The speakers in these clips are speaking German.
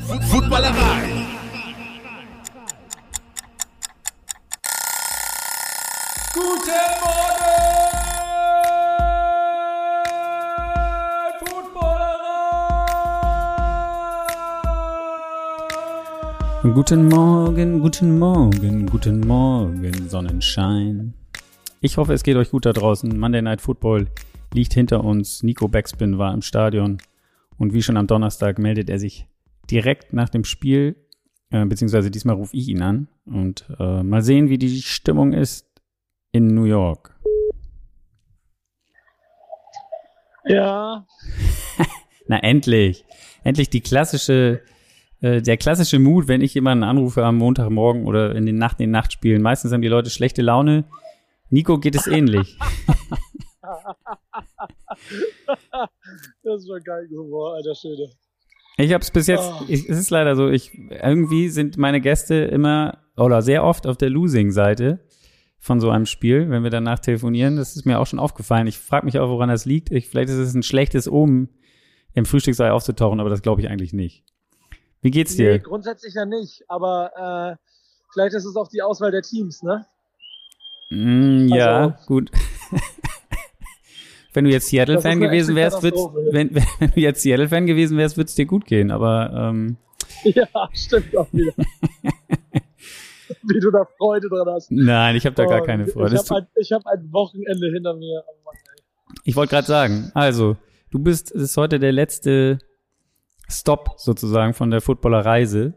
Footballerei. Guten Morgen, Footballerei. Guten Morgen, guten Morgen, guten Morgen, Sonnenschein. Ich hoffe, es geht euch gut da draußen. Monday Night Football liegt hinter uns. Nico Backspin war im Stadion. Und wie schon am Donnerstag meldet er sich direkt nach dem Spiel, äh, beziehungsweise diesmal rufe ich ihn an. Und äh, mal sehen, wie die Stimmung ist in New York. Ja. Na, endlich. Endlich die klassische, äh, der klassische Mut, wenn ich jemanden anrufe am Montagmorgen oder in den Nacht, in den Nachtspielen. Meistens haben die Leute schlechte Laune. Nico geht es ähnlich. das schon geil Humor, alter Schöne. Ich habe es bis jetzt, Oh. ich, es ist leider so, ich irgendwie sind meine Gäste immer oder sehr oft auf der Losing-Seite von so einem Spiel, wenn wir danach telefonieren. Das ist mir auch schon aufgefallen. Ich frage mich auch, woran das liegt. Ich, vielleicht ist es ein schlechtes Omen, im Frühstückssaal aufzutauchen, aber das glaube ich eigentlich nicht. Wie geht's Nee, dir? grundsätzlich ja nicht, aber äh, vielleicht ist es auch die Auswahl der Teams, ne? Mm, ja, Also- gut. wenn du jetzt Seattle-Fan gewesen wärst, Katastrophe. wenn, wenn du jetzt Seattle-Fan gewesen wärst, wird's dir gut gehen. Aber ähm, Ja, stimmt auch wieder. Wie du da Freude dran hast. nein, ich habe da gar Oh, keine Freude. Es Ich habe ein, ich hab ein Wochenende hinter mir. Oh Mann. Ich wollte gerade sagen, also, du bist, es ist heute der letzte Stop sozusagen von der Footballerreise.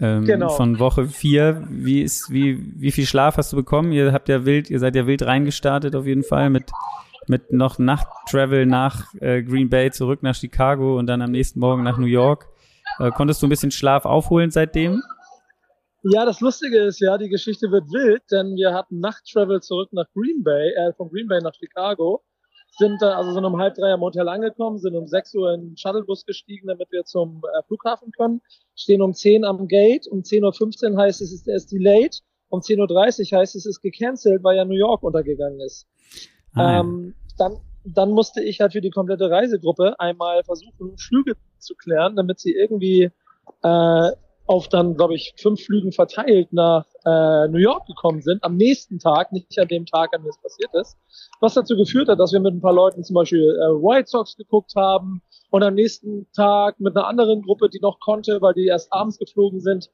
Ähm, Genau. Von Woche vier. Wie ist, wie, wie viel Schlaf hast du bekommen? Ihr habt ja wild, ihr seid ja wild reingestartet auf jeden Fall mit, mit noch Nachttravel nach äh, Green Bay zurück nach Chicago und dann am nächsten Morgen nach New York. Äh, konntest du ein bisschen Schlaf aufholen seitdem? Ja, das Lustige ist ja, die Geschichte wird wild, denn wir hatten Nachttravel zurück nach Green Bay, äh, von Green Bay nach Chicago. Sind da, also sind um halb drei am Hotel angekommen, sind um 6 Uhr in den Shuttlebus gestiegen, damit wir zum äh, Flughafen können. Stehen um 10 am Gate, um 10.15 Uhr heißt es, es ist delayed. Um 10.30 Uhr heißt es, es ist gecancelt, weil ja New York untergegangen ist. Ähm, dann, dann musste ich halt für die komplette Reisegruppe einmal versuchen, Flüge zu klären, damit sie irgendwie äh, auf dann, glaube ich, fünf Flügen verteilt nach äh, New York gekommen sind, am nächsten Tag, nicht an dem Tag, an dem es passiert ist. Was dazu geführt hat, dass wir mit ein paar Leuten zum Beispiel äh, White Sox geguckt haben und am nächsten Tag mit einer anderen Gruppe, die noch konnte, weil die erst abends geflogen sind,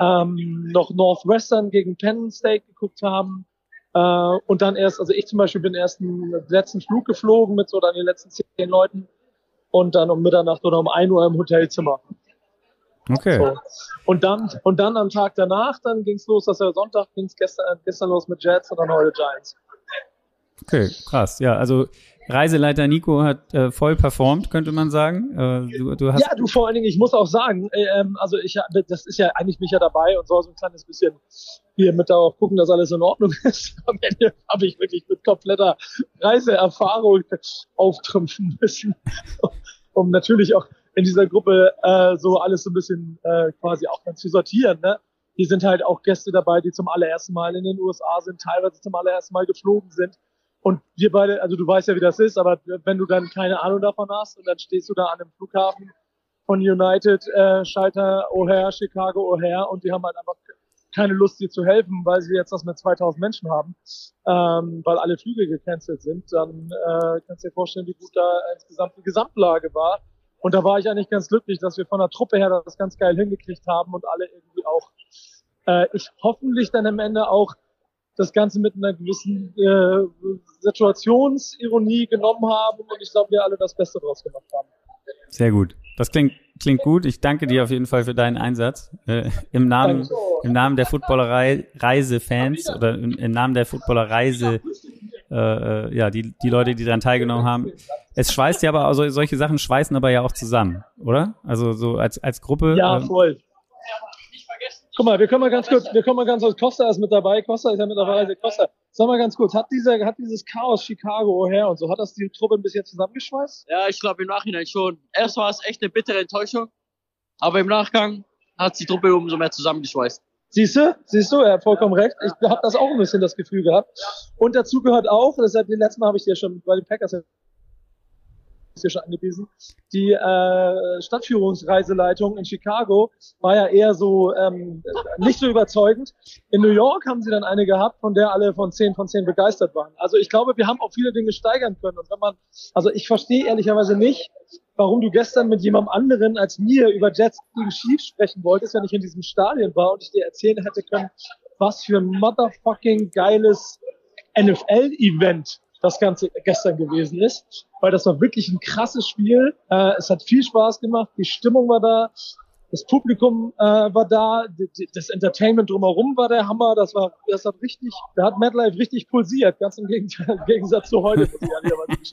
ähm, noch Northwestern gegen Penn State geguckt haben. Äh, und dann erst, also ich zum Beispiel bin erst einen letzten Flug geflogen mit so dann den letzten zehn Leuten und dann um Mitternacht oder um ein Uhr im Hotelzimmer. Okay. So. Und dann, und dann am Tag danach, dann ging's los, das war Sonntag, ging's gestern, gestern los mit Jets und dann heute Giants. Okay, krass. Ja, also Reiseleiter Nico hat äh, voll performt, könnte man sagen. Äh, du, du hast Ja, du vor allen Dingen, ich muss auch sagen, äh, ähm, also ich, das ist ja eigentlich mich ja dabei und soll so ein kleines bisschen hier mit darauf gucken, dass alles in Ordnung ist. Am Ende habe ich wirklich mit kompletter Reiseerfahrung auftrümpfen müssen, um natürlich auch in dieser Gruppe äh, so alles so ein bisschen äh, quasi auch dann zu sortieren. Ne? Hier sind halt auch Gäste dabei, die zum allerersten Mal in den USA sind, teilweise zum allerersten Mal geflogen sind. Und wir beide, also du weißt ja, wie das ist, aber wenn du dann keine Ahnung davon hast und dann stehst du da an einem Flughafen von United, äh, Schalter O'Hare, Chicago O'Hare und die haben halt einfach keine Lust, dir zu helfen, weil sie jetzt das mit 2000 Menschen haben, ähm, weil alle Flüge gecancelt sind, dann äh, kannst du dir vorstellen, wie gut da insgesamt die Gesamtlage war. Und da war ich eigentlich ganz glücklich, dass wir von der Truppe her das ganz geil hingekriegt haben und alle irgendwie auch, äh, ich hoffentlich dann am Ende auch das Ganze mit einer gewissen äh, Situationsironie genommen haben und ich glaube, wir alle das Beste draus gemacht haben. Sehr gut. Das klingt, klingt gut. Ich danke dir auf jeden Fall für deinen Einsatz. Äh, Im Namen, im Namen der Footballerei Reise-Fans oder im, im Namen der Footballerreise, äh, äh, ja, die, die Leute, die daran teilgenommen haben. Es schweißt ja aber, also solche Sachen schweißen aber ja auch zusammen, oder? Also so als, als Gruppe. Ja, ähm, voll. Guck mal, wir können mal ganz kurz, wir kommen mal ganz kurz, Costa ist mit dabei, Costa ist ja mit dabei, Costa, sag mal ganz kurz, hat dieser, hat dieses Chaos Chicago her und so, hat das die Truppe ein bisschen zusammengeschweißt? Ja, ich glaube im Nachhinein schon. Erst war es echt eine bittere Enttäuschung, aber im Nachgang hat die Truppe umso mehr zusammengeschweißt. Siehst du? Siehst du? Er hat vollkommen recht. Ich habe das auch ein bisschen das Gefühl gehabt. Und dazu gehört auch, das hat den letzten Mal habe ich dir schon bei den Packers schon angewiesen. Die äh, Stadtführungsreiseleitung in Chicago war ja eher so ähm, nicht so überzeugend. In New York haben sie dann eine gehabt, von der alle von 10 von 10 begeistert waren. Also ich glaube, wir haben auch viele Dinge steigern können. Und wenn man, also ich verstehe ehrlicherweise nicht, warum du gestern mit jemandem anderen als mir über Jets gegen Chiefs sprechen wolltest, wenn ich in diesem Stadion war und ich dir erzählen hätte können, was für ein motherfucking geiles NFL-Event das Ganze gestern gewesen ist, weil das war wirklich ein krasses Spiel. Äh, es hat viel Spaß gemacht, die Stimmung war da, das Publikum äh, war da, das Entertainment drumherum war der Hammer, das war, das hat richtig, da hat MadLife richtig pulsiert, ganz im Gegensatz zu heute, muss ich.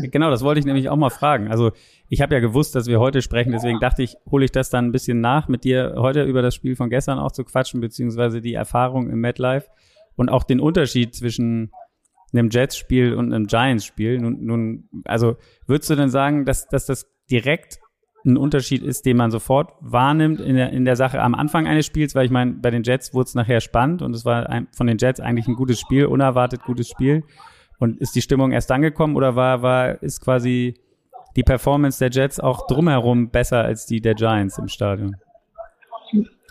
Genau, das wollte ich nämlich auch mal fragen. Also ich habe ja gewusst, dass wir heute sprechen, deswegen dachte ich, hole ich das dann ein bisschen nach, mit dir heute über das Spiel von gestern auch zu quatschen, beziehungsweise die Erfahrung im MadLife und auch den Unterschied zwischen einem Jets-Spiel und einem Giants-Spiel. Nun, nun, also würdest du denn sagen, dass, dass das direkt ein Unterschied ist, den man sofort wahrnimmt in der, in der Sache am Anfang eines Spiels, weil ich meine, bei den Jets wurde es nachher spannend und es war ein, von den Jets eigentlich ein gutes Spiel, unerwartet gutes Spiel. Und ist die Stimmung erst dann gekommen oder war, war, ist quasi die Performance der Jets auch drumherum besser als die der Giants im Stadion?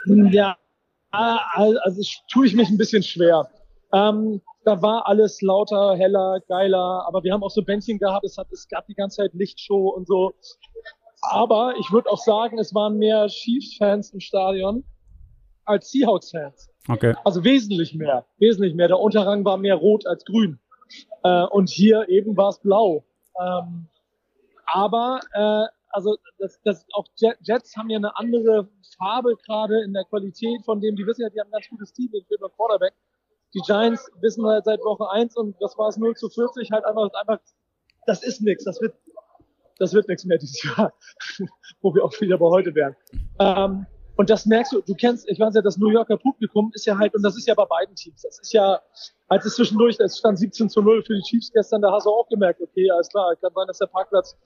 Ja, also tue ich mich ein bisschen schwer. Ähm, da war alles lauter, heller, geiler, aber wir haben auch so Bändchen gehabt, es, hat, es gab die ganze Zeit Lichtshow und so. Aber ich würde auch sagen, es waren mehr Chiefs-Fans im Stadion als Seahawks-Fans. Okay. Also wesentlich mehr, wesentlich mehr. Der Unterrang war mehr rot als grün. Äh, und hier eben war es blau. Ähm, aber äh, also das, das auch Jets haben ja eine andere Farbe gerade in der Qualität von dem, die wissen ja, die haben ein ganz gutes Team, den Quarterback. Die Giants wissen halt seit Woche 1 und das war es 0 zu 40 halt einfach, einfach das ist nichts, das wird, das wird nichts mehr dieses Jahr, wo wir auch wieder bei heute wären. Ähm, und das merkst du, du kennst, ich weiß ja, das New Yorker Publikum ist ja halt, und das ist ja bei beiden Teams, das ist ja, als es zwischendurch, es stand 17 zu 0 für die Chiefs gestern, da hast du auch gemerkt, okay, alles klar, kann sein, dass der Parkplatz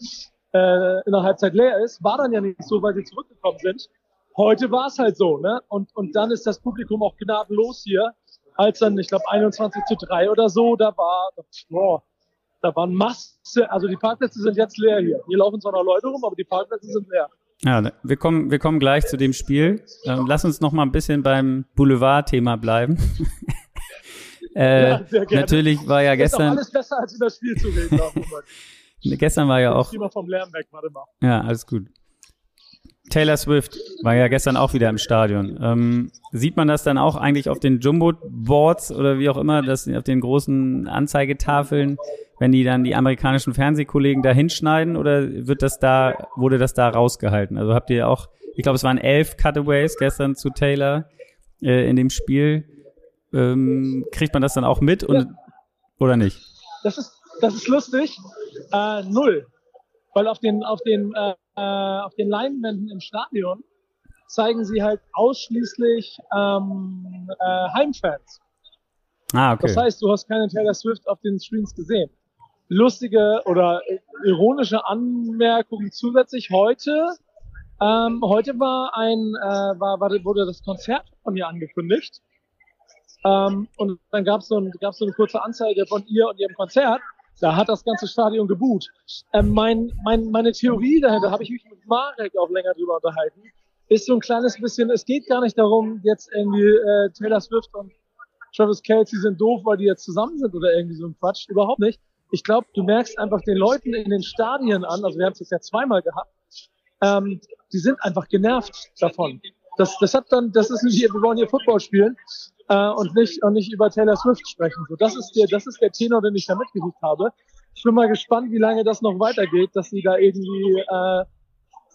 äh, in der Halbzeit leer ist, war dann ja nicht so, weil sie zurückgekommen sind. Heute war es halt so, ne? Und, und dann ist das Publikum auch gnadenlos hier als dann, ich glaube, 21 zu 3 oder so, da war, boah, da waren Masse, also die Parkplätze sind jetzt leer hier. Hier laufen zwar noch Leute rum, aber die Parkplätze sind leer. Ja, wir kommen, wir kommen gleich zu dem Spiel. Ähm, lass uns noch mal ein bisschen beim Boulevard-Thema bleiben. äh, ja, natürlich war ja gestern. Ist alles besser als über das Spiel zu reden. gestern war ja auch. Ich mal vom Lärm weg, warte mal. Ja, alles gut. Taylor Swift war ja gestern auch wieder im Stadion. Ähm, sieht man das dann auch eigentlich auf den Jumbo-Boards oder wie auch immer, dass auf den großen Anzeigetafeln, wenn die dann die amerikanischen Fernsehkollegen da hinschneiden oder wird das da, wurde das da rausgehalten? Also habt ihr auch, ich glaube, es waren elf Cutaways gestern zu Taylor äh, in dem Spiel. Ähm, kriegt man das dann auch mit und, ja. oder nicht? Das ist, das ist lustig. Äh, null. Weil auf den, auf den äh, äh, auf den Leinwänden im Stadion zeigen sie halt ausschließlich ähm, äh, Heimfans. Ah, okay. Das heißt, du hast keine Taylor Swift auf den Screens gesehen. Lustige oder ironische Anmerkungen zusätzlich heute. Ähm, heute war ein, äh, war, war, wurde das Konzert von ihr angekündigt. Ähm, und dann gab es so, ein, so eine kurze Anzeige von ihr und ihrem Konzert. Da hat das ganze Stadion geboot. Ähm, mein, mein, meine Theorie dahinter, habe ich mich mit Marek auch länger drüber unterhalten, ist so ein kleines bisschen, es geht gar nicht darum, jetzt irgendwie äh, Taylor Swift und Travis Kelsey sind doof, weil die jetzt zusammen sind oder irgendwie so ein Quatsch. Überhaupt nicht. Ich glaube, du merkst einfach den Leuten in den Stadien an, also wir haben es jetzt ja zweimal gehabt, ähm, die sind einfach genervt davon. Das, das hat dann, das ist nicht, wir wollen hier Football spielen äh, und nicht und nicht über Taylor Swift sprechen. So, das ist der, das ist der Tenor, den ich da mitgekriegt habe. Ich bin mal gespannt, wie lange das noch weitergeht, dass sie da irgendwie äh,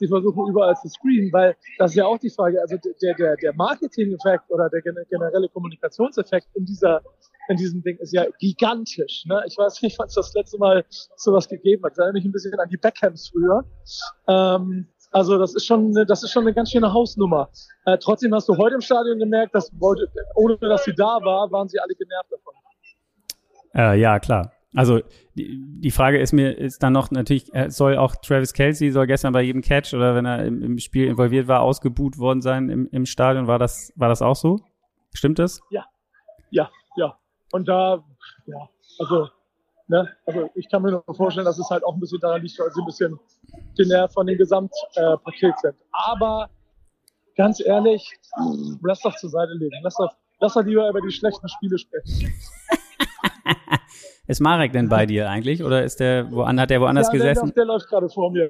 sie versuchen überall zu screenen, weil das ist ja auch die Frage, also der, der, der Marketing-Effekt oder der generelle Kommunikationseffekt in dieser, in diesem Ding ist ja gigantisch. Ne? Ich weiß nicht, wann es das letzte Mal sowas gegeben hat. Ich erinnere mich ein bisschen an die Beckhams früher. Ähm, also das ist schon, das ist schon eine ganz schöne Hausnummer. Äh, trotzdem hast du heute im Stadion gemerkt, dass ohne dass sie da war, waren sie alle genervt davon. Äh, ja, klar. Also die, die Frage ist mir ist dann noch natürlich äh, soll auch Travis Kelsey soll gestern bei jedem Catch oder wenn er im, im Spiel involviert war ausgebuht worden sein im, im Stadion war das war das auch so? Stimmt das? Ja, ja, ja. Und da ja also Ne? Also ich kann mir nur vorstellen, dass es halt auch ein bisschen daran liegt, weil sie ein bisschen genervt von dem Gesamtpaket sind. Aber ganz ehrlich, lass doch zur Seite legen. Lass doch, lass doch lieber über die schlechten Spiele sprechen. ist Marek denn bei dir eigentlich? Oder ist der, wo, hat der woanders ja, gesessen? Der, der läuft gerade vor mir.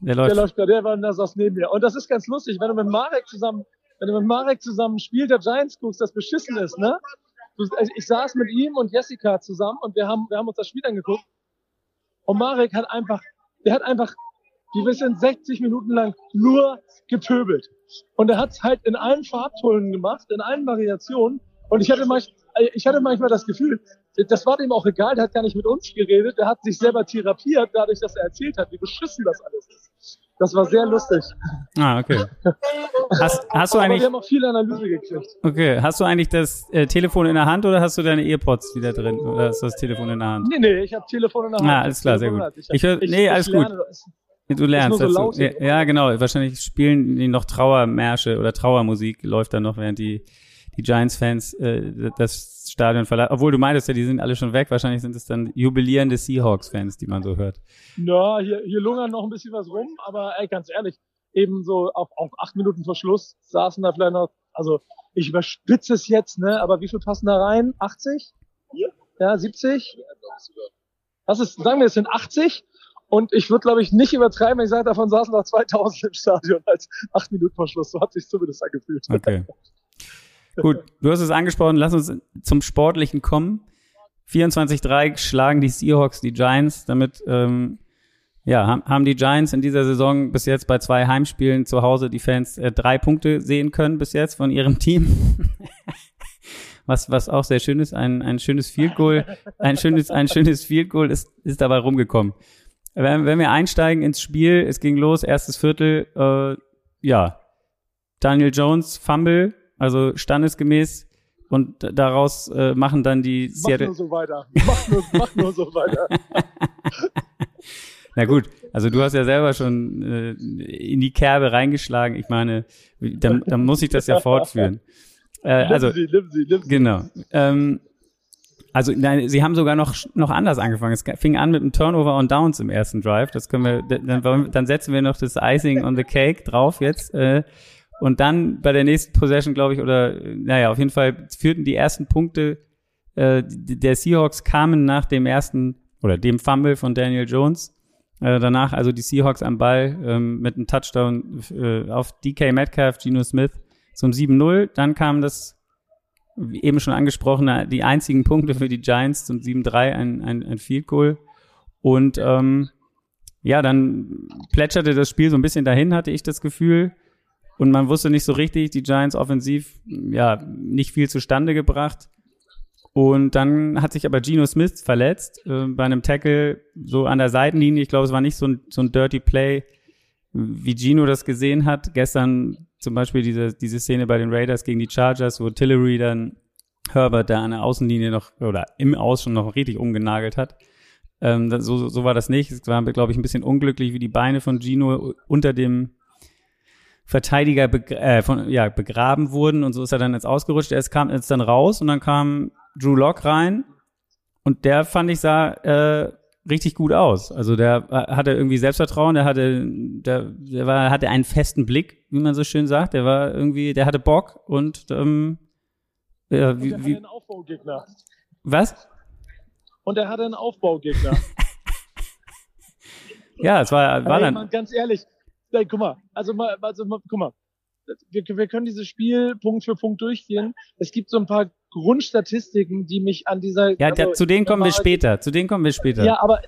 Der läuft, der läuft gerade, der war der saß neben mir. Und das ist ganz lustig, wenn du mit Marek zusammen, wenn du mit Marek zusammen Spiel der Giants guckst, das beschissen ist, ne? Also ich saß mit ihm und Jessica zusammen und wir haben, wir haben uns das Spiel angeguckt. Und Marek hat einfach, der hat einfach, wir sind 60 Minuten lang nur gepöbelt. Und er hat es halt in allen Farbtönen gemacht, in allen Variationen. Und ich hatte, manch, ich hatte manchmal das Gefühl, das war dem auch egal, der hat gar nicht mit uns geredet, der hat sich selber therapiert, dadurch, dass er erzählt hat, wie beschissen das alles ist. Das war sehr lustig. Ah, okay. Hast, hast du eigentlich, wir haben auch viel Analyse gekriegt. okay, hast du eigentlich das äh, Telefon in der Hand oder hast du deine Earpods wieder drin? Oder hast du das Telefon in der Hand? Nee, nee, ich habe Telefon in der Hand. Ah, alles klar, sehr gut. der Hand. Ich hör- nee, alles gut. lerne. Du lernst so dazu. ja, ja, genau. Wahrscheinlich spielen die noch Trauermärsche oder Trauermusik läuft dann noch, während die, die Giants-Fans äh, das Stadion verlassen. Obwohl du meintest ja, die sind alle schon weg. Wahrscheinlich sind es dann jubilierende Seahawks-Fans, die man so hört. Na, hier, hier lungern noch ein bisschen was rum, aber ey, ganz ehrlich, eben so auf, auf acht Minuten vor Schluss saßen da vielleicht noch, also ich überspitze es jetzt, ne, aber wie viel passen da rein? 80? Ja, 70? Das ist, sagen wir, es sind 80. Und ich würde, glaube ich, nicht übertreiben, wenn ich sage, davon saßen noch 2000 im Stadion als acht Minuten vor Schluss. So hat sich zumindest angefühlt. Okay. Gut, du hast es angesprochen. Lass uns zum Sportlichen kommen. 24-3 schlagen die Seahawks die Giants. Damit ähm, ja, haben, die Giants in dieser Saison bis jetzt bei zwei Heimspielen zu Hause die Fans äh, drei Punkte sehen können bis jetzt von ihrem Team. was, was auch sehr schön ist. Ein, ein schönes Field Goal, ein schönes, ein schönes Field Goal ist, ist dabei rumgekommen. Wenn, wenn wir einsteigen ins Spiel, es ging los, erstes Viertel, äh, ja, Daniel Jones, Fumble, also standesgemäß. Und daraus äh, machen dann die Mach Seattle. nur so weiter. Mach nur, mach nur so weiter. Na gut, also du hast ja selber schon äh, in die Kerbe reingeschlagen. Ich meine, dann, dann muss ich das ja fortführen. Äh, also nimm sie, nimm sie, nimm sie. Genau. Ähm, also nein, sie haben sogar noch noch anders angefangen. Es fing an mit einem Turnover on Downs im ersten Drive. Das können wir, dann, dann setzen wir noch das Icing on the Cake drauf jetzt. Äh, und dann bei der nächsten Possession, glaube ich, oder äh, naja, auf jeden Fall führten die ersten Punkte äh, der Seahawks kamen nach dem ersten oder dem Fumble von Daniel Jones. Äh, danach also die Seahawks am Ball ähm, mit einem Touchdown äh, auf DK Metcalf, Geno Smith zum 7-0. Dann kam das wie eben schon angesprochen, die einzigen Punkte für die Giants zum 7-3, ein, ein, ein Field Goal. Und ähm, ja, dann plätscherte das Spiel so ein bisschen dahin, hatte ich das Gefühl. Und man wusste nicht so richtig, die Giants offensiv, ja, nicht viel zustande gebracht. Und dann hat sich aber Geno Smith verletzt äh, bei einem Tackle so an der Seitenlinie. Ich glaube, es war nicht so ein, so ein Dirty Play, wie Gino das gesehen hat. Gestern zum Beispiel diese, diese Szene bei den Raiders gegen die Chargers, wo Tillery dann Herbert da an der Außenlinie noch oder im Aus schon noch richtig umgenagelt hat. Ähm, so, so war das nicht. Es war, glaube ich, ein bisschen unglücklich, wie die Beine von Gino unter dem Verteidiger begr äh, von, ja, begraben wurden und so ist er dann jetzt ausgerutscht. Er ist, kam jetzt dann raus und dann kam Drew Lock rein und der fand ich sah äh, richtig gut aus. Also der äh, hatte irgendwie Selbstvertrauen, der hatte, der, der war, hatte einen festen Blick, wie man so schön sagt. Der war irgendwie, der hatte Bock und ähm, ja, Und wie, hatte wie, einen Aufbaugegner. was? Und er hatte einen Aufbaugegner. Ja, es war, war dann. Mann, ganz ehrlich, ey, guck mal, also mal, also mal, guck mal, wir, wir können dieses Spiel Punkt für Punkt durchgehen. Es gibt so ein paar Grundstatistiken, die mich an dieser Ja, also, zu denen kommen wir später. Zu denen kommen wir später. Ja, aber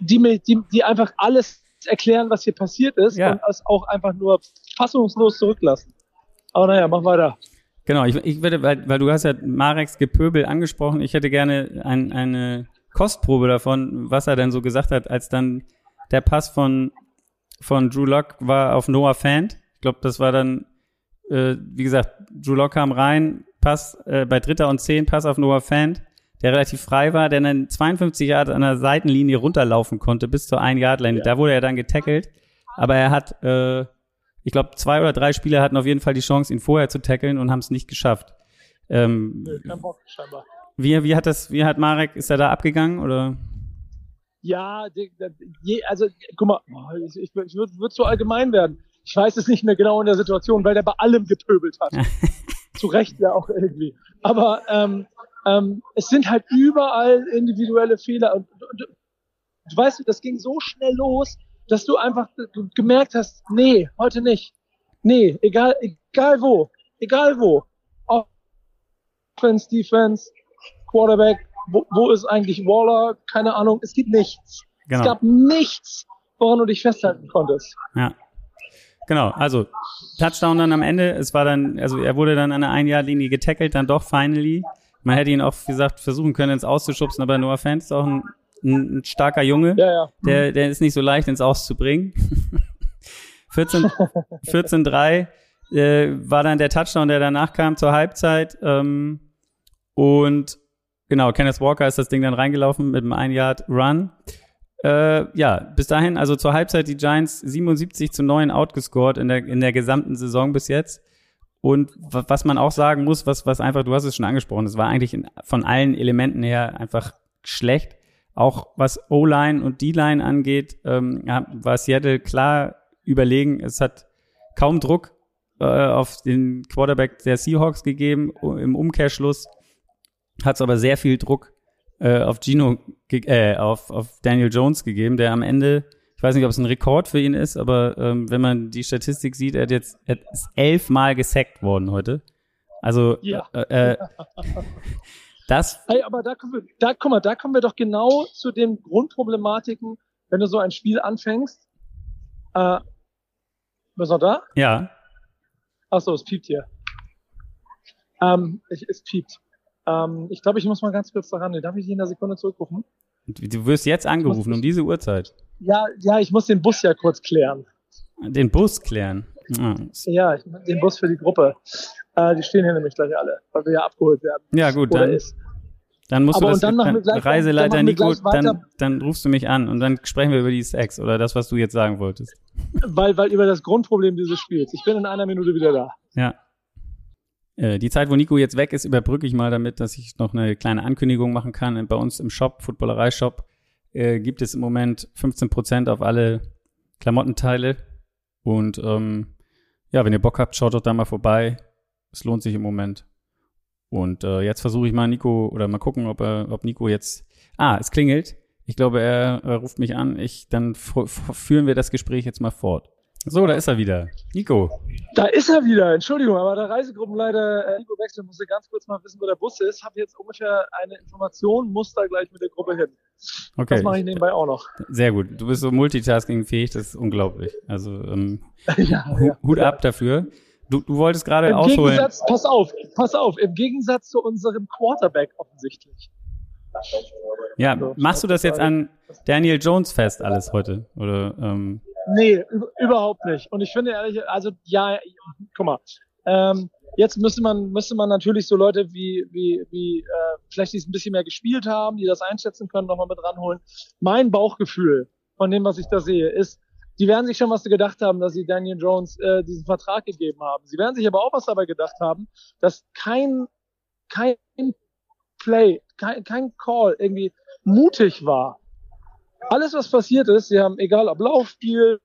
die, mir- die, die einfach alles erklären, was hier passiert ist Ja. und es auch einfach nur fassungslos zurücklassen. Aber naja, mach weiter. Genau, ich, ich würde, weil, weil du hast ja Mareks Gepöbel angesprochen, ich hätte gerne ein, eine Kostprobe davon, was er denn so gesagt hat, als dann der Pass von, von Drew Lock war auf Noah Fant. Ich glaube, das war dann, äh, wie gesagt, Drew Lock kam rein, Pass äh, bei Dritter und Zehn, Pass auf Noah Fant, der relativ frei war, der dann 52 Yard an der Seitenlinie runterlaufen konnte bis zur 1 Yard Line. Da wurde er dann getackelt, aber er hat äh, ich glaube, zwei oder drei Spieler hatten auf jeden Fall die Chance, ihn vorher zu tackeln und haben es nicht geschafft. Ähm, Nö, kein Bock, scheinbar. wie, wie hat das, wie hat Marek, ist er da abgegangen oder? Ja, also guck mal, oh, ich, ich, ich würde würd zu allgemein werden. Ich weiß es nicht mehr genau in der Situation, weil der bei allem gepöbelt hat. zu Recht ja auch irgendwie. Aber ähm, ähm, es sind halt überall individuelle Fehler. Und, und, du weißt, das ging so schnell los, dass du einfach gemerkt hast, nee, heute nicht. Nee, egal, egal wo, egal wo. Offense, Defense, Quarterback, wo, wo ist eigentlich Waller? Keine Ahnung, es gibt nichts. Genau. Es gab nichts, woran du dich festhalten konntest. Ja. Genau, also Touchdown dann am Ende, es war dann, also er wurde dann an der Ein-Jahr-Linie getackelt, dann doch finally. Man hätte ihn auch, wie gesagt, versuchen können, ins Auszuschubsen, aber Noah Fans ist auch ein, ein, starker Junge. Ja, ja. Der, der ist nicht so leicht ins Auszubringen. 14, 14-3 äh, war dann der Touchdown, der danach kam zur Halbzeit. Ähm, und genau, Kenneth Walker ist das Ding dann reingelaufen mit einem Ein-Yard-Run. Äh, ja, bis dahin, also zur Halbzeit die Giants 77 zu 9 outgescored in der, in der gesamten Saison bis jetzt. Und was man auch sagen muss, was, was einfach, du hast es schon angesprochen, es war eigentlich in, von allen Elementen her einfach schlecht. Auch was O-Line und D-Line angeht, ähm, war Seattle klar überlegen. Es hat kaum Druck äh, auf den Quarterback der Seahawks gegeben. Im Umkehrschluss hat es aber sehr viel Druck äh, auf Gino, äh, auf, auf Daniel Jones gegeben, der am Ende, ich weiß nicht, ob es ein Rekord für ihn ist, aber ähm, wenn man die Statistik sieht, er hat jetzt er ist elfmal gesackt worden heute. Also ja. äh, äh, das. Hey, aber da kommen wir, da, guck mal, da kommen wir doch genau zu den Grundproblematiken, wenn du so ein Spiel anfängst. Äh, bist du da? Ja. Achso, es piept hier. Ähm, ich, es piept. Ähm, ich glaube, ich muss mal ganz kurz daran. Darf ich dich in einer Sekunde zurückrufen? Du wirst jetzt angerufen muss, um diese Uhrzeit. Ja, ja, ich muss den Bus ja kurz klären. Den Bus klären? Oh. Ja, ich, den Bus für die Gruppe. Äh, die stehen hier nämlich gleich alle, weil wir ja abgeholt werden. Ja, gut, dann, ist. dann musst Aber du das dann dann gleich, Reiseleiter dann Nico, dann, dann rufst du mich an und dann sprechen wir über die Sex oder das, was du jetzt sagen wolltest. Weil, weil über das Grundproblem dieses Spiels. Ich bin in einer Minute wieder da. Ja. Äh, die Zeit, wo Nico jetzt weg ist, überbrücke ich mal damit, dass ich noch eine kleine Ankündigung machen kann. Bei uns im Shop, Footballerei-Shop, äh, gibt es im Moment 15% auf alle Klamottenteile. Und ähm, ja, wenn ihr Bock habt, schaut doch da mal vorbei. Es lohnt sich im Moment. Und äh, jetzt versuche ich mal Nico oder mal gucken, ob, er, ob Nico jetzt. Ah, es klingelt. Ich glaube, er, er ruft mich an. Ich, dann führen wir das Gespräch jetzt mal fort. So, da ist er wieder. Nico. Da ist er wieder. Entschuldigung, aber der Reisegruppenleiter äh, Nico Wechsel musste ganz kurz mal wissen, wo der Bus ist. Habe jetzt ungefähr eine Information, muss da gleich mit der Gruppe hin. Okay. Das mache ich nebenbei auch noch. Sehr gut. Du bist so multitaskingfähig, das ist unglaublich. Also ähm, ja, ja, Hut ab dafür. Du, du wolltest gerade ausholen. Gegensatz, pass auf, pass auf. Im Gegensatz zu unserem Quarterback offensichtlich. Ja, machst du das jetzt an Daniel Jones fest alles heute? Oder ähm, Nee, überhaupt nicht. Und ich finde ehrlich, also ja, guck mal, ähm, jetzt müsste man, müsste man natürlich so Leute wie, wie, wie äh, vielleicht die es ein bisschen mehr gespielt haben, die das einschätzen können, nochmal mit ranholen. Mein Bauchgefühl von dem, was ich da sehe, ist, die werden sich schon was gedacht haben, dass sie Daniel Jones äh, diesen Vertrag gegeben haben. Sie werden sich aber auch was dabei gedacht haben, dass kein, kein Play, kein, kein Call irgendwie mutig war alles, was passiert ist, sie haben, egal ob Laufspiel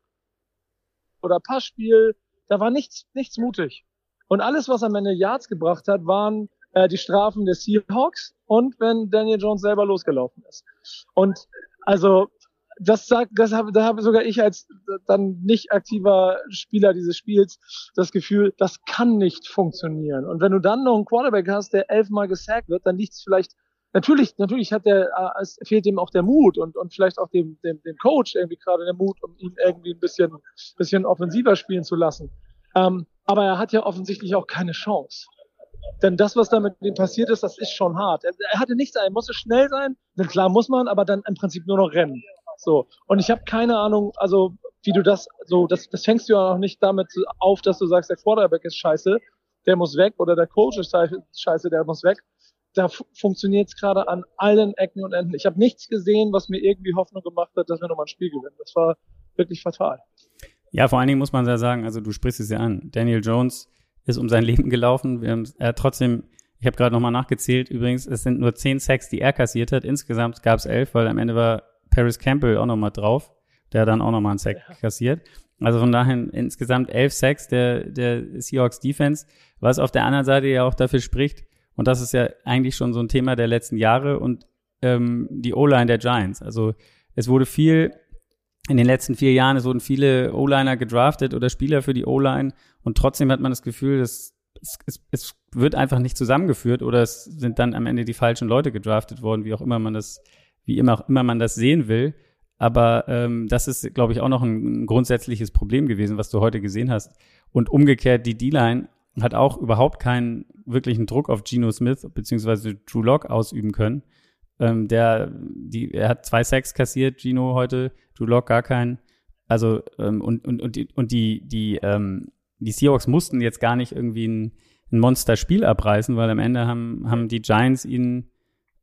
oder Passspiel, da war nichts, nichts mutig. Und alles, was am Ende Yards gebracht hat, waren äh, die Strafen der Seahawks und wenn Daniel Jones selber losgelaufen ist. Und also das sagt, das habe, da habe sogar ich als dann nicht aktiver Spieler dieses Spiels das Gefühl, das kann nicht funktionieren. Und wenn du dann noch einen Quarterback hast, der elfmal gesackt wird, dann liegt es vielleicht natürlich, natürlich hat der, äh, es fehlt ihm auch der Mut und, und vielleicht auch dem, dem, dem Coach irgendwie gerade der Mut, um ihn irgendwie ein bisschen, bisschen offensiver spielen zu lassen. Ähm, aber er hat ja offensichtlich auch keine Chance. Denn das, was da mit ihm passiert ist, das ist schon hart. Er, er hatte nichts, er musste schnell sein. Denn klar muss man, aber dann im Prinzip nur noch rennen. So. Und ich habe keine Ahnung, also wie du das, so, das, das fängst du ja auch nicht damit auf, dass du sagst, der Quarterback ist scheiße, der muss weg, oder der Coach ist scheiße, der muss weg, da funktioniert es gerade an allen Ecken und Enden. Ich habe nichts gesehen, was mir irgendwie Hoffnung gemacht hat, dass wir nochmal ein Spiel gewinnen. Das war wirklich fatal. Ja, vor allen Dingen muss man ja sagen, also du sprichst es ja an. Daniel Jones ist um sein Leben gelaufen. Wir haben, er hat trotzdem, ich habe gerade nochmal nachgezählt, übrigens, es sind nur zehn Sacks, die er kassiert hat. Insgesamt gab es elf, weil am Ende war Paris Campbell auch nochmal drauf, der dann auch nochmal einen Sack ja. kassiert. Also von daher insgesamt elf Sacks der, der Seahawks Defense, was auf der anderen Seite ja auch dafür spricht, und das ist ja eigentlich schon so ein Thema der letzten Jahre und ähm, die O-Line der Giants. Also es wurde viel in den letzten vier Jahren, es wurden viele O-Liner gedraftet oder Spieler für die O-Line und trotzdem hat man das Gefühl, dass es, es, es wird einfach nicht zusammengeführt oder es sind dann am Ende die falschen Leute gedraftet worden, wie auch immer man das, wie immer, immer man das sehen will. Aber ähm, das ist, glaube ich, auch noch ein, ein grundsätzliches Problem gewesen, was du heute gesehen hast. Und umgekehrt, die D-Line hat auch überhaupt keinen wirklichen Druck auf Geno Smith bzw. Drew Lock ausüben können. Ähm, der, die, er hat zwei Sacks kassiert, Gino heute, Drew Lock gar keinen. Also ähm, und und und die und die die ähm, die Seahawks mussten jetzt gar nicht irgendwie ein, ein Monster-Spiel abreißen, weil am Ende haben haben die Giants ihnen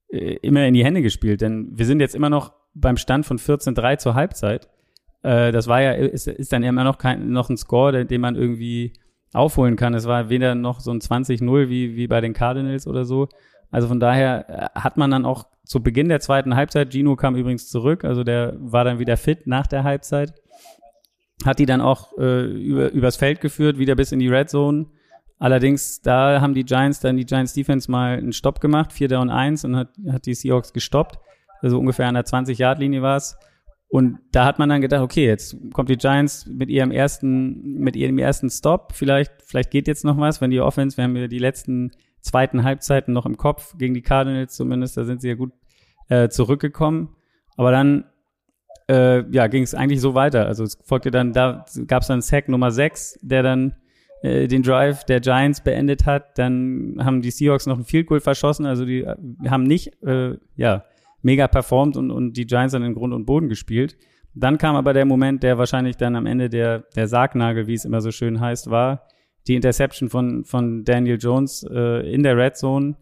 äh, immer in die Hände gespielt, denn wir sind jetzt immer noch beim Stand von 14-3 zur Halbzeit. Äh, das war ja ist, ist dann immer noch kein noch ein Score, den, den man irgendwie aufholen kann. Es war weder noch so ein 20-0 wie wie bei den Cardinals oder so. Also von daher äh, hat man dann auch zu Beginn der zweiten Halbzeit, Gino kam übrigens zurück, also der war dann wieder fit nach der Halbzeit, hat die dann auch äh, über, übers Feld geführt, wieder bis in die Red Zone. Allerdings, da haben die Giants dann die Giants Defense mal einen Stopp gemacht, 4 Down 1 und hat, hat die Seahawks gestoppt. Also ungefähr an der 20-Yard-Linie war es. Und da hat man dann gedacht, okay, jetzt kommt die Giants mit ihrem ersten, mit ihrem ersten Stop. Vielleicht, vielleicht geht jetzt noch was, wenn die Offense, wir haben ja die letzten zweiten Halbzeiten noch im Kopf, gegen die Cardinals zumindest, da sind sie ja gut äh, zurückgekommen. Aber dann äh, ja, ging es eigentlich so weiter. Also es folgte dann, da gab es dann Sack Nummer 6, der dann äh, den Drive der Giants beendet hat. Dann haben die Seahawks noch ein Field Goal verschossen, also die äh, haben nicht äh, ja, mega performt und, und die Giants dann in Grund und Boden gespielt. Dann kam aber der Moment, der wahrscheinlich dann am Ende der, der Sargnagel, wie es immer so schön heißt, war, die Interception von, von Daniel Jones äh, in der Red Zone.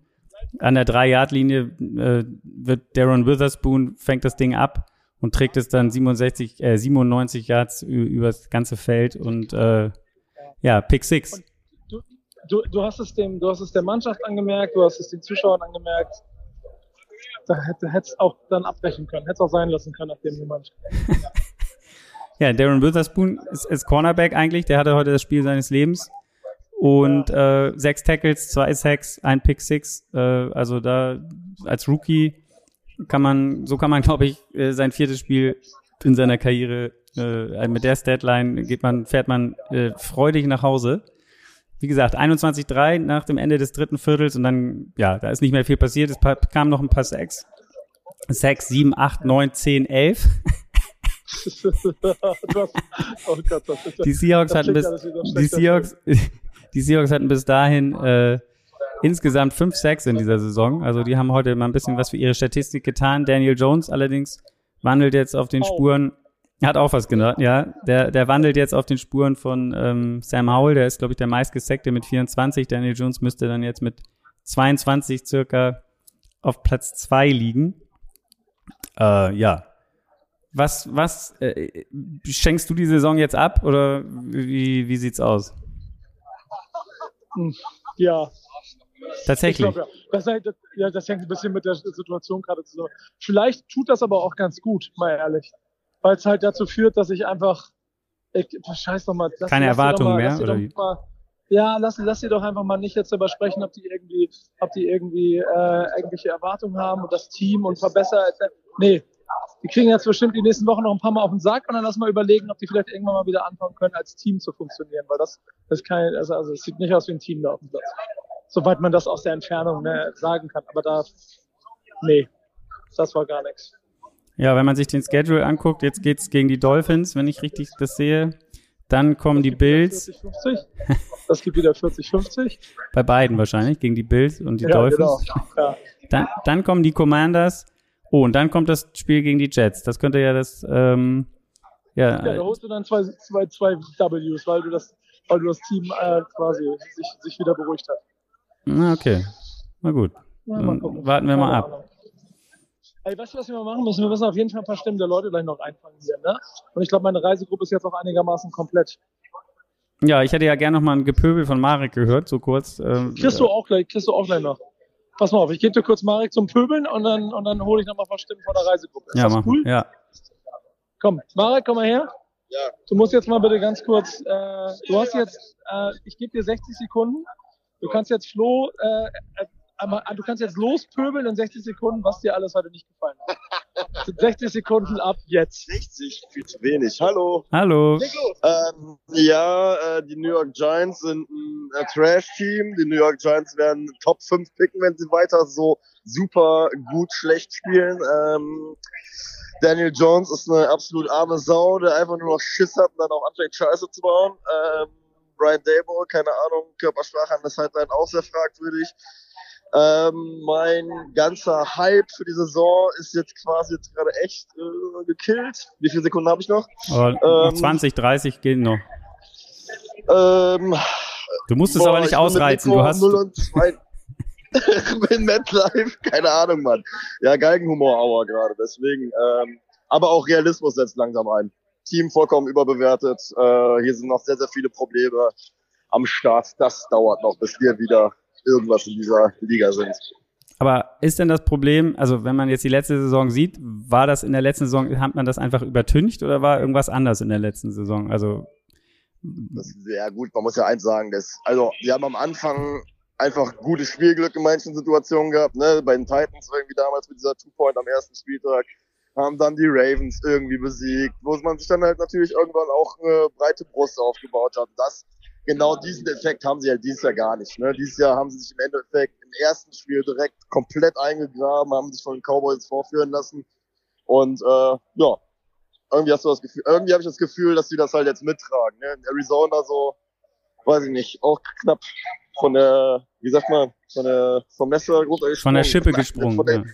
An der Drei-Yard-Linie äh, wird Darren Witherspoon, fängt das Ding ab und trägt es dann 67, äh, 97 Yards über das ganze Feld und äh, ja, Pick Six. Du, du, du, hast es dem, du hast es der Mannschaft angemerkt, du hast es den Zuschauern angemerkt. Da hätte es auch dann abbrechen können, hätte es auch sein lassen können ab dem Moment. ja, Darren Witherspoon ist, ist Cornerback eigentlich, der hatte heute das Spiel seines Lebens und äh, sechs Tackles, zwei Sacks, ein Pick Six. Äh, also da als Rookie kann man, so kann man, glaube ich, äh, sein viertes Spiel in seiner Karriere äh, mit der Statline geht man, fährt man äh, freudig nach Hause. Wie gesagt, 21-3 nach dem Ende des dritten Viertels und dann, ja, da ist nicht mehr viel passiert. Es kamen noch ein paar Sacks. 6, 7, 8, 9, 10, 11. oh Gott, die Seahawks hatten bis, die Seahawks, die Seahawks hatten bis dahin äh, insgesamt fünf Sacks in dieser Saison. Also die haben heute mal ein bisschen was für ihre Statistik getan. Daniel Jones allerdings wandelt jetzt auf den oh. Spuren, hat auch was genannt, ja. Der, der wandelt jetzt auf den Spuren von ähm, Sam Howell, der ist, glaube ich, der meistgesackte mit 24. Daniel Jones müsste dann jetzt mit 22 circa auf Platz zwei liegen. Äh, ja. Was, was äh, schenkst du die Saison jetzt ab oder wie, wie sieht's aus? Ja. Tatsächlich. Glaub, ja. Das, ja, das hängt ein bisschen mit der Situation gerade zusammen. Vielleicht tut das aber auch ganz gut, mal ehrlich. Weil es halt dazu führt, dass ich einfach, ich, scheiß doch mal. Lass, Keine Erwartungen mehr, oder wie? Mal, ja, lass, lass sie doch einfach mal nicht jetzt darüber sprechen, ob die irgendwie, ob die irgendwie äh, irgendwelche Erwartungen haben und das Team und verbessern. Nee, die kriegen jetzt bestimmt die nächsten Wochen noch ein paar Mal auf den Sack und dann lass mal überlegen, ob die vielleicht irgendwann mal wieder anfangen können, als Team zu funktionieren, weil das, das kann, also, also es sieht nicht aus wie ein Team da auf dem Platz. Soweit man das aus der Entfernung ne, sagen kann. Aber da, nee, das war gar nichts. Ja, wenn man sich den Schedule anguckt, jetzt geht's gegen die Dolphins, wenn ich richtig das sehe. Dann kommen die Bills. 40, 50. Das gibt wieder 40, 50. Bei beiden wahrscheinlich, gegen die Bills und die ja, Dolphins. Genau. Ja. Dann, dann kommen die Commanders Oh, und dann kommt das Spiel gegen die Jets. Das könnte ja das, ähm, ja. Ja, da holst du dann zwei, zwei, zwei Ws, weil du das, weil du das Team äh, quasi sich, sich wieder beruhigt hat. Na, okay. Na gut. Ja, warten wir mal ab. Ey, weißt du, was wir mal machen müssen? Wir müssen auf jeden Fall ein paar Stimmen der Leute gleich noch einfangen hier, ne? Und ich glaube, meine Reisegruppe ist jetzt auch einigermaßen komplett. Ja, ich hätte ja gerne noch mal ein Gepöbel von Marek gehört, so kurz. Ähm, kriegst du auch gleich, kriegst du auch gleich noch. Pass mal auf, ich gebe dir kurz Marek zum Pöbeln und dann, und dann hole ich nochmal ein paar Stimmen von der Reisegruppe. Ist ja, das cool? Ja. Komm, Marek, komm mal her. Ja. Du musst jetzt mal bitte ganz kurz, äh, du hast jetzt, äh, ich gebe dir 60 Sekunden. Du kannst jetzt Flo, äh, äh, einmal- du kannst jetzt lospöbeln in 60 Sekunden, was dir alles heute nicht gefallen hat. 60 Sekunden ab jetzt. 60, viel zu wenig. Hallo. Hallo. Ähm, ja, äh, die New York Giants sind ein äh, Trash-Team. Die New York Giants werden Top 5 picken, wenn sie weiter so super gut schlecht spielen. Ähm, Daniel Jones ist eine absolut arme Sau, der einfach nur noch Schiss hat und dann auch anfängt Scheiße zu bauen. Ähm, Brian Dable, keine Ahnung, Körpersprache an der Sideline auch sehr fragwürdig. Ähm, mein ganzer Hype für die Saison ist jetzt quasi jetzt gerade echt äh, gekillt. Wie viele Sekunden habe ich noch? Aber Ähm, 20, 30 gehen noch. Ähm, Du musst es boah, aber ich nicht ausreizen. Du hast, 0 und 2 bin MetLife, keine Ahnung, Mann. Ja, Galgenhumor-Hour gerade, deswegen. Ähm, aber auch Realismus setzt langsam ein. Team vollkommen überbewertet. Äh, hier sind noch sehr, sehr viele Probleme am Start. Das dauert noch, bis wir wieder irgendwas in dieser Liga sind. aber ist denn das Problem, also wenn man jetzt die letzte Saison sieht, war das in der letzten Saison, hat man das einfach übertüncht oder war irgendwas anders in der letzten Saison? Also, Das, ja gut, man muss ja eins sagen, das, also wir haben am Anfang einfach gutes Spielglück in manchen Situationen gehabt, ne? Bei den Titans irgendwie damals mit dieser Two-Point am ersten Spieltag, haben dann die Ravens irgendwie besiegt, wo man sich dann halt natürlich irgendwann auch eine breite Brust aufgebaut hat. Das, genau diesen Effekt haben sie halt dieses Jahr gar nicht. Ne? Dieses Jahr haben sie sich im Endeffekt im ersten Spiel direkt komplett eingegraben, haben sich von den Cowboys vorführen lassen. Und äh, ja, irgendwie hast du das Gefühl, irgendwie habe ich das Gefühl, dass sie das halt jetzt mittragen. Ne? In Arizona so, weiß ich nicht, auch knapp von der, wie sagt man, von der vom Messer runtergesprungen. von der Schippe gesprungen. Von der, ja.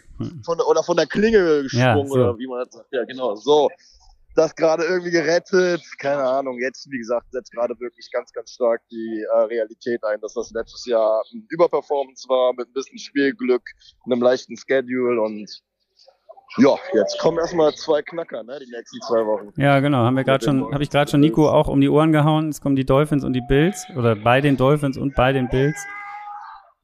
Von der, oder von der Klinge gesprungen, Ja, so. oder wie man das sagt. Ja, genau, so. Das gerade irgendwie gerettet, keine Ahnung. Jetzt, wie gesagt, setzt gerade wirklich ganz, ganz stark die äh, Realität ein, dass das letztes Jahr ein Überperformance war mit ein bisschen Spielglück, einem leichten Schedule und ja, jetzt kommen erstmal zwei Knacker, ne, die nächsten zwei Wochen. Ja, genau. Haben wir gerade schon, habe ich gerade schon Nico auch um die Ohren gehauen. Jetzt kommen die Dolphins und die Bills oder bei den Dolphins und bei den Bills.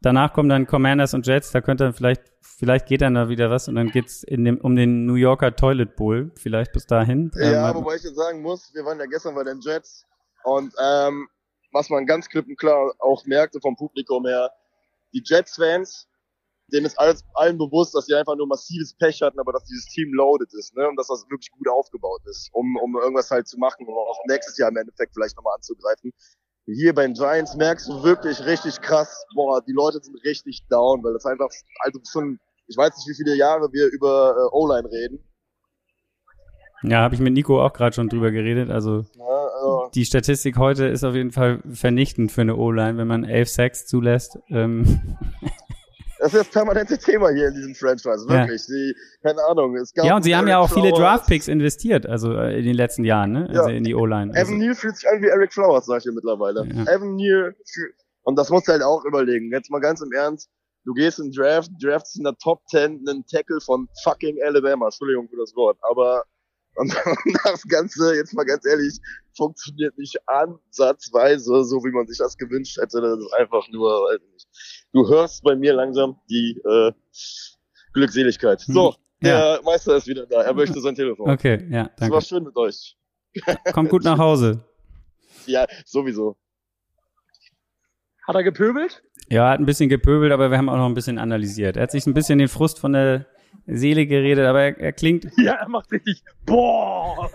Danach kommen dann Commanders und Jets. Da könnte dann vielleicht, vielleicht geht dann da wieder was und dann geht's in dem um den New Yorker Toilet Bowl. Vielleicht bis dahin. Ja, Ähm, wobei ich jetzt sagen muss, wir waren ja gestern bei den Jets und ähm, was man ganz klipp und klar auch merkte vom Publikum her, die Jets-Fans, denen ist alles, allen bewusst, dass sie einfach nur massives Pech hatten, aber dass dieses Team loaded ist, ne? Und dass das wirklich gut aufgebaut ist, um, um irgendwas halt zu machen, um auch nächstes Jahr im Endeffekt vielleicht nochmal anzugreifen. Hier bei den Giants merkst du wirklich richtig krass, boah, die Leute sind richtig down, weil das einfach, also schon, ich weiß nicht, wie viele Jahre wir über äh, O-Line reden. ja, habe ich mit Nico auch gerade schon drüber geredet. Also Ne? Also, die Statistik heute ist auf jeden Fall vernichtend für eine O-Line, wenn man elf Sacks zulässt. Ähm, Das ist das permanente Thema hier in diesem Franchise, wirklich. Sie, keine Ahnung, es gab ja, und sie haben ja auch viele Flowers. Draftpicks investiert, also äh, in den letzten Jahren, ne? Also Ja. in die O-Line. Also, Evan Neal fühlt sich an wie Eric Flowers, sag ich dir mittlerweile. Ja. Evan Neal, und das musst du halt auch überlegen. Jetzt mal ganz im Ernst. Du gehst in Draft, draftst in der Top 10 einen Tackle von fucking Alabama. Entschuldigung für das Wort. Aber und das Ganze, jetzt mal ganz ehrlich, funktioniert nicht ansatzweise, so wie man sich das gewünscht hätte. Das ist einfach nur, weiß ich nicht. Du hörst bei mir langsam die äh, Glückseligkeit. So, Hm. Ja. der Meister ist wieder da. Er möchte sein Telefon. okay, ja, Es war danke. schön mit euch. Kommt gut nach Hause. Ja, sowieso. Hat er gepöbelt? Ja, hat ein bisschen gepöbelt, aber wir haben auch noch ein bisschen analysiert. Er hat sich ein bisschen den Frust von der Seele geredet, aber er, er klingt, Ja, er macht richtig, boah.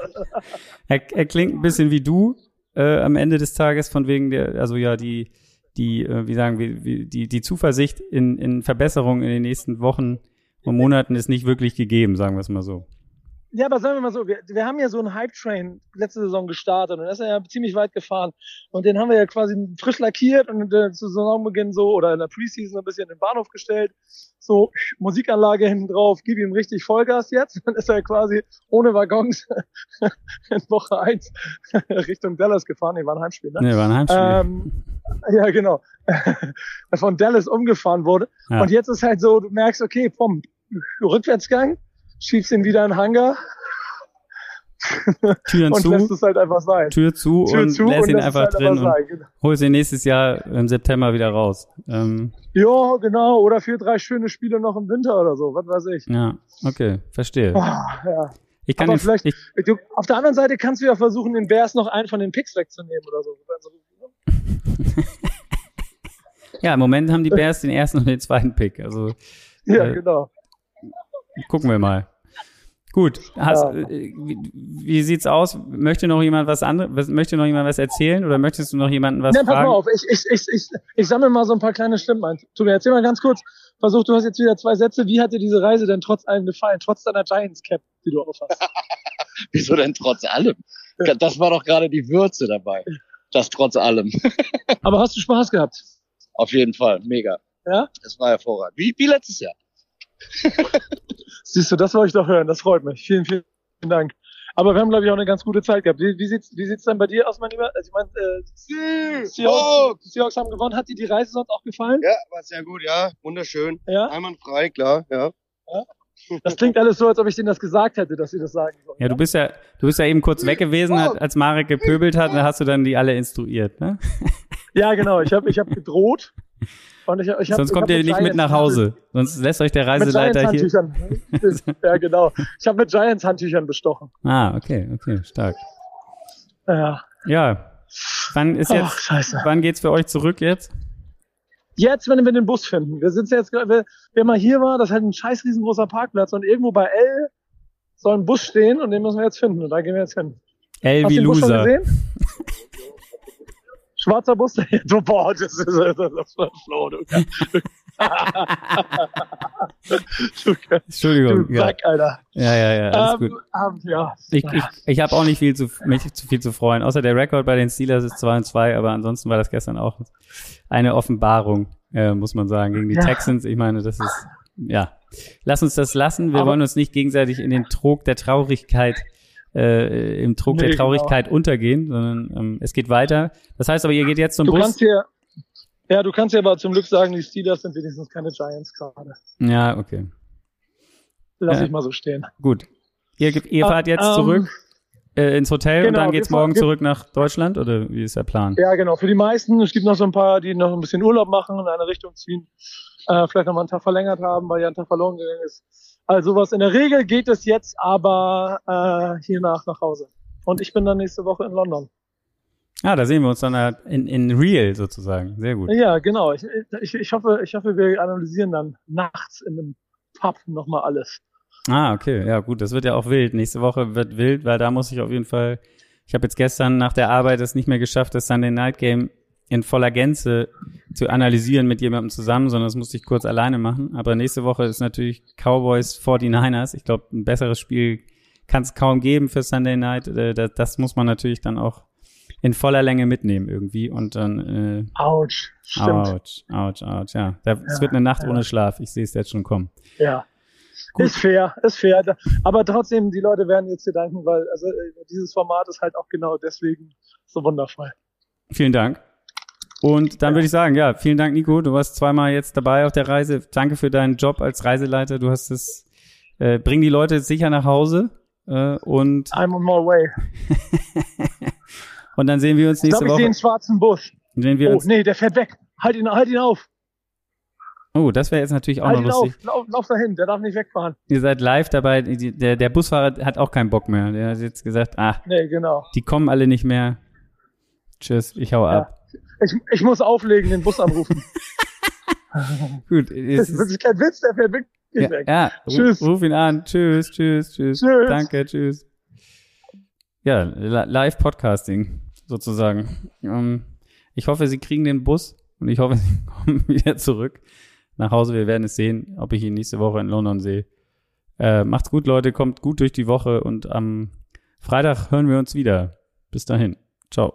er, er klingt ein bisschen wie du äh, am Ende des Tages, von wegen der, also ja, die, die, äh, wie sagen wir, die, die Zuversicht in, in Verbesserung in den nächsten Wochen und Monaten ist nicht wirklich gegeben, sagen wir es mal so. Ja, aber sagen wir mal so, wir, wir haben ja so einen Hype-Train letzte Saison gestartet und da ist er ja ziemlich weit gefahren. Und den haben wir ja quasi frisch lackiert und äh, zu Saisonbeginn so oder in der Preseason ein bisschen in den Bahnhof gestellt. So, Musikanlage hinten drauf, gib ihm richtig Vollgas jetzt. Dann ist er quasi ohne Waggons in Woche eins Richtung Dallas gefahren. Nee, war ein Heimspiel, ne? Ne, war ein Heimspiel. Ähm, ja, genau. Von Dallas umgefahren wurde. Ja. Und jetzt ist halt so, du merkst, okay, vom Rückwärtsgang, schiebst ihn wieder in den Hangar Türen und zu, lässt es halt einfach sein. Tür zu Tür und zu lässt ihn es einfach halt drin und sein. Genau. holst ihn nächstes Jahr im September wieder raus. Ähm, Ja, genau. Oder für drei schöne Spiele noch im Winter oder so, was weiß ich. ja, okay, verstehe. Ah, ja. Ich kann Aber vielleicht- ich, Du, auf der anderen Seite kannst du ja versuchen, den Bears noch einen von den Picks wegzunehmen oder so. Ja, im Moment haben die Bears den ersten und den zweiten Pick. Also ja, Äh, genau. gucken wir mal. Gut, hast, Ja. äh, wie, wie sieht's aus? Möchte noch jemand was anderes, möchte noch jemand was erzählen oder möchtest du noch jemanden was Nee, pass mal auf, ich, ich, ich, ich, ich sammle mal so ein paar kleine Stimmen ein. Tobi, erzähl mal ganz kurz. Versuch, du hast jetzt wieder zwei Sätze. Wie hat dir diese Reise denn trotz allem gefallen? Trotz deiner Giants-Cap, die du aufhast? Wieso denn trotz allem? Das war doch gerade die Würze dabei. Das trotz allem. Aber hast du Spaß gehabt? Auf jeden Fall. Mega. Ja? Es war hervorragend. Wie, wie letztes Jahr. Siehst du, das wollte ich doch hören. Das freut mich. Vielen, vielen Dank. Aber wir haben, glaube ich, auch eine ganz gute Zeit gehabt. Wie, wie sieht's, wie sieht's denn bei dir aus, mein Lieber? Also, ich meine, äh, Seahawks, die Seahawks haben gewonnen. Hat dir die Reise sonst auch gefallen? Ja, war sehr gut, ja. Wunderschön. Ja? Einwandfrei, klar, ja. Das klingt alles so, als ob ich denen das gesagt hätte, dass sie das sagen sollen. Ja, du bist ja, du bist ja eben kurz weg gewesen, als Marek gepöbelt hat, da hast du dann die alle instruiert, ne? Ja, genau. Ich habe ich hab gedroht. Und ich, ich hab, Sonst kommt ihr nicht mit nach Hause. Sonst lässt euch der Reiseleiter hier. Ja, genau. Ich habe mit Giants-Handtüchern bestochen. Ah, okay, okay, stark. Ja. Ja. Wann ist Ach, jetzt, scheiße. wann geht's für euch zurück jetzt? Jetzt, wenn wir den Bus finden. Wir sitzen jetzt, wer, wer mal hier war, das ist halt ein scheiß riesengroßer Parkplatz und irgendwo bei L soll ein Bus stehen und den müssen wir jetzt finden und da gehen wir jetzt hin. L wie Loser. Schwarzer Bus? du, boah, das ist, das ist Flo, du. du, Entschuldigung. du Ja, Sack, Alter. ja, ja, ja alles Ähm, gut. ähm, ja. Ich, ich, ich habe auch nicht viel zu, mich zu viel zu freuen. Außer der Rekord bei den Steelers ist 2 und 2, aber ansonsten war das gestern auch eine Offenbarung, äh, muss man sagen, gegen die Ja. Texans. Ich meine, das ist, ja. Lass uns das lassen. Wir Aber- wollen uns nicht gegenseitig in den Trog der Traurigkeit, äh, im Trog Nee, der genau. Traurigkeit untergehen, sondern ähm, es geht weiter. Das heißt aber, ihr geht jetzt zum Du Bus. kannst hier, ja, du kannst ja aber zum Glück sagen, die Steelers sind wenigstens keine Giants gerade. Ja, okay. Lass Ja. ich mal so stehen. Gut. Ihr, ihr fahrt jetzt Ähm, zurück äh, ins Hotel und genau, dann wir geht's fahren- morgen zurück nach Deutschland oder wie ist der Plan? Ja, genau. Für die meisten. Es gibt noch so ein paar, die noch ein bisschen Urlaub machen und in eine Richtung ziehen. Äh, vielleicht noch mal einen Tag verlängert haben, weil ja ein Tag verloren gegangen ist. Also was in der Regel geht es jetzt aber äh, hier nach nach Hause. Und ich bin dann nächste Woche in London. Ah, da sehen wir uns dann äh, in, in real sozusagen. Sehr gut. Ja, genau. Ich, ich, ich, hoffe, ich hoffe, wir analysieren dann nachts in einem Pub nochmal alles. Ah, okay. Ja, gut. Das wird ja auch wild. Nächste Woche wird wild, weil da muss ich auf jeden Fall. Ich habe jetzt gestern nach der Arbeit es nicht mehr geschafft, das Sunday Night Game in voller Gänze zu analysieren mit jemandem zusammen, sondern das musste ich kurz alleine machen. Aber nächste Woche ist natürlich Cowboys 49ers. Ich glaube, ein besseres Spiel kann es kaum geben für Sunday Night. Äh, Das, muss man natürlich dann auch in voller Länge mitnehmen irgendwie und dann äh, Autsch. Stimmt. ouch, ouch, ouch, ja. Da, es Ja, wird eine Nacht ja. ohne Schlaf. Ich sehe es jetzt schon kommen. Ja. Gut. Ist fair, ist fair. Aber trotzdem, die Leute werden jetzt hier danken, weil also äh, dieses Format ist halt auch genau deswegen so wundervoll. Vielen Dank. Und dann würde ich sagen, ja, vielen Dank, Nico. Du warst zweimal jetzt dabei auf der Reise. Danke für deinen Job als Reiseleiter. Du hast es, äh, bring die Leute sicher nach Hause. Äh, und, I'm on my way. und dann sehen wir uns Ich nächste glaube, ich sehe einen Woche. schwarzen Bus. Sehen wir Oh, uns, nee, der fährt weg. Halt ihn, halt ihn auf. oh, das wäre jetzt natürlich auch Halt noch lustig. auf. Lauf, lauf dahin. Der darf nicht wegfahren. Ihr seid live dabei. Der, der Busfahrer hat auch keinen Bock mehr. Der hat jetzt gesagt, ah, Nee, genau. die kommen alle nicht mehr. Tschüss, ich hau Ja. ab. Ich, ich muss auflegen, den Bus anrufen. Gut, Das ist, ist kein Witz, der fährt wirklich ja, weg. ja ruf, Tschüss. ruf ihn an. Tschüss, tschüss, tschüss. Tschüss. Danke, tschüss. Ja, Li- Live-Podcasting sozusagen. Ähm, ich hoffe, Sie kriegen den Bus und ich hoffe, Sie kommen wieder zurück nach Hause. Wir werden es sehen, ob ich ihn nächste Woche in London sehe. Äh, macht's gut, Leute. Kommt gut durch die Woche und am Freitag hören wir uns wieder. Bis dahin. Ciao.